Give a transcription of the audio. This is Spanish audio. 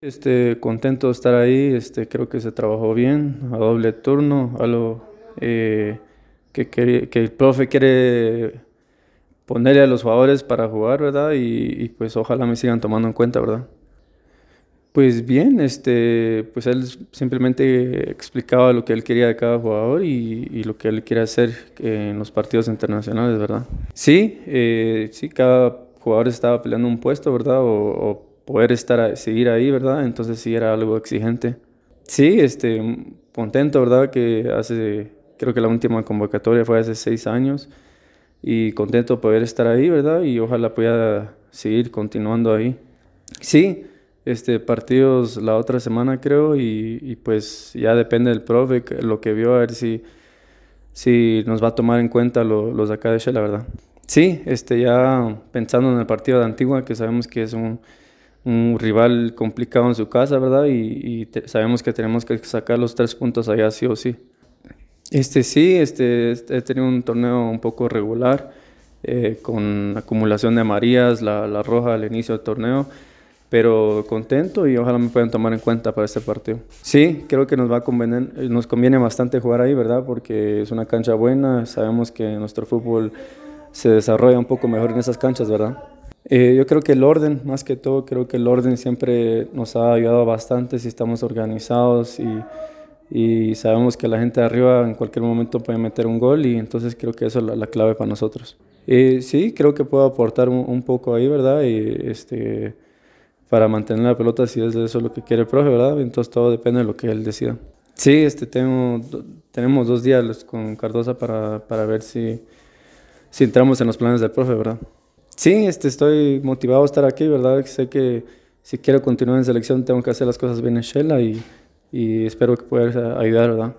Este, contento de estar ahí, este, creo que se trabajó bien, a doble turno, eh, que, que, que, el profe quiere ponerle a los jugadores para jugar, ¿verdad? Y, pues ojalá me sigan tomando en cuenta, ¿verdad? Pues bien, este, pues él simplemente explicaba lo que él quería de cada jugador y, lo que él quiere hacer en los partidos internacionales, ¿verdad? Sí, eh, sí, cada jugador estaba peleando un puesto, ¿verdad? O poder estar, seguir ahí, ¿verdad? Entonces sí era algo exigente. Sí, este, contento, ¿verdad? Que hace, creo que la última convocatoria fue hace seis años y contento de poder estar ahí, ¿verdad? Y ojalá pueda seguir continuando ahí. Sí, este, partidos la otra semana creo y, pues ya depende del profe, lo que vio, a ver si, si nos va a tomar en cuenta lo, los de acá de Shell, la verdad. Sí, este, ya pensando en el partido de Antigua, que sabemos que es un un rival complicado en su casa, ¿verdad? Y, y te, sabemos que tenemos que sacar los tres puntos allá sí o sí. Este sí, este, he tenido un torneo un poco regular, eh, con acumulación de amarillas, la, la, roja al inicio del torneo, pero contento y ojalá me puedan tomar en cuenta para este partido. Sí, creo que nos va a convenir, nos conviene bastante jugar ahí, ¿verdad? Porque es una cancha buena, sabemos que nuestro fútbol se desarrolla un poco mejor en esas canchas, ¿verdad? Eh, yo creo que el orden, más que todo, creo que el orden siempre nos ha ayudado bastante si estamos organizados y, y sabemos que la gente de arriba en cualquier momento puede meter un gol y entonces creo que eso es la, la clave para nosotros. Eh, sí, creo que puedo aportar un, un, poco ahí, ¿verdad? Y, este, para mantener la pelota si es eso lo que quiere el profe, ¿verdad? Entonces todo depende de lo que él decida. Sí, este, tengo, tenemos dos días con Cardosa para, para ver si, si entramos en los planes del profe, ¿verdad? Sí, este, estoy motivado a estar aquí, ¿verdad? Sé que si quiero continuar en selección tengo que hacer las cosas bien en Shela y, espero que pueda ayudar, ¿verdad?